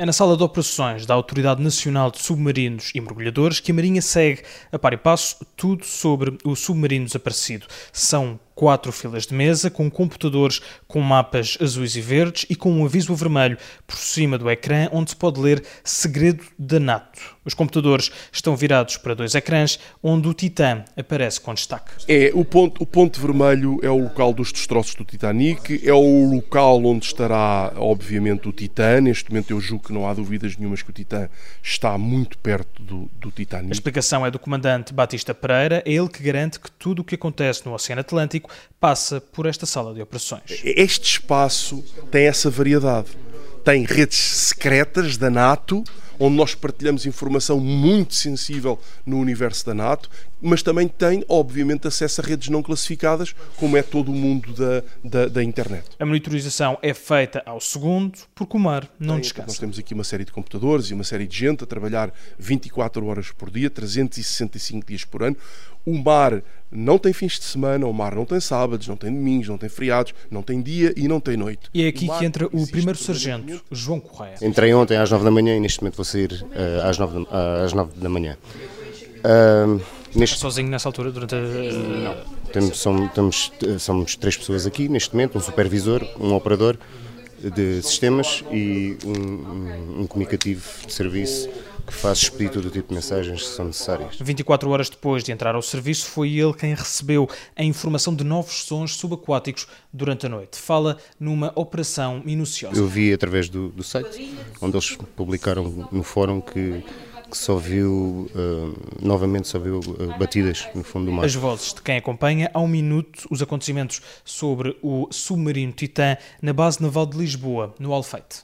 É na sala de operações da Autoridade Nacional de Submarinos e Mergulhadores que a Marinha segue a par e passo tudo sobre o submarino desaparecido. São quatro filas de mesa com computadores com mapas azuis e verdes e com um aviso vermelho por cima do ecrã onde se pode ler Segredo da NATO. Os computadores estão virados para dois ecrãs onde o Titã aparece com destaque. É o ponto, o ponto vermelho é o local dos destroços do Titanic, é o local onde estará, obviamente, o Titã. Neste momento eu julgo que não há dúvidas nenhumas que o Titã está muito perto do, do Titanic. A explicação é do comandante Batista Pereira, é ele que garante que tudo o que acontece no Oceano Atlântico passa por esta sala de operações. Este espaço tem essa variedade. Tem redes secretas da NATO, onde nós partilhamos informação muito sensível no universo da NATO, mas também tem, obviamente, acesso a redes não classificadas, como é todo o mundo da, da, da internet. A monitorização é feita ao segundo, porque o mar não tem, descansa. Nós temos aqui uma série de computadores e uma série de gente a trabalhar 24 horas por dia, 365 dias por ano. O mar não tem fins de semana, o mar não tem sábados, não tem domingos, não tem feriados, não tem dia e não tem noite. E é aqui que entra o primeiro sargento, João Correia. Entrei ontem às 9 da manhã e neste momento vou sair uh, às, 9 de, uh, às 9 da manhã. Uh, neste... Sozinho nessa altura, durante a... Não. Temos, somos, temos, somos três pessoas aqui neste momento, um supervisor, um operador de sistemas e um, um, um comunicativo de serviço que faz expedir todo o tipo de mensagens que são necessárias. 24 horas depois de entrar ao serviço, foi ele quem recebeu a informação de novos sons subaquáticos durante a noite. Fala numa operação minuciosa. Eu vi através do, do site, onde eles publicaram no fórum que que só viu, uh, novamente só viu uh, batidas no fundo do mar. As vozes de quem acompanha ao minuto os acontecimentos sobre o submarino Titã na base naval de Lisboa, no Alfeite.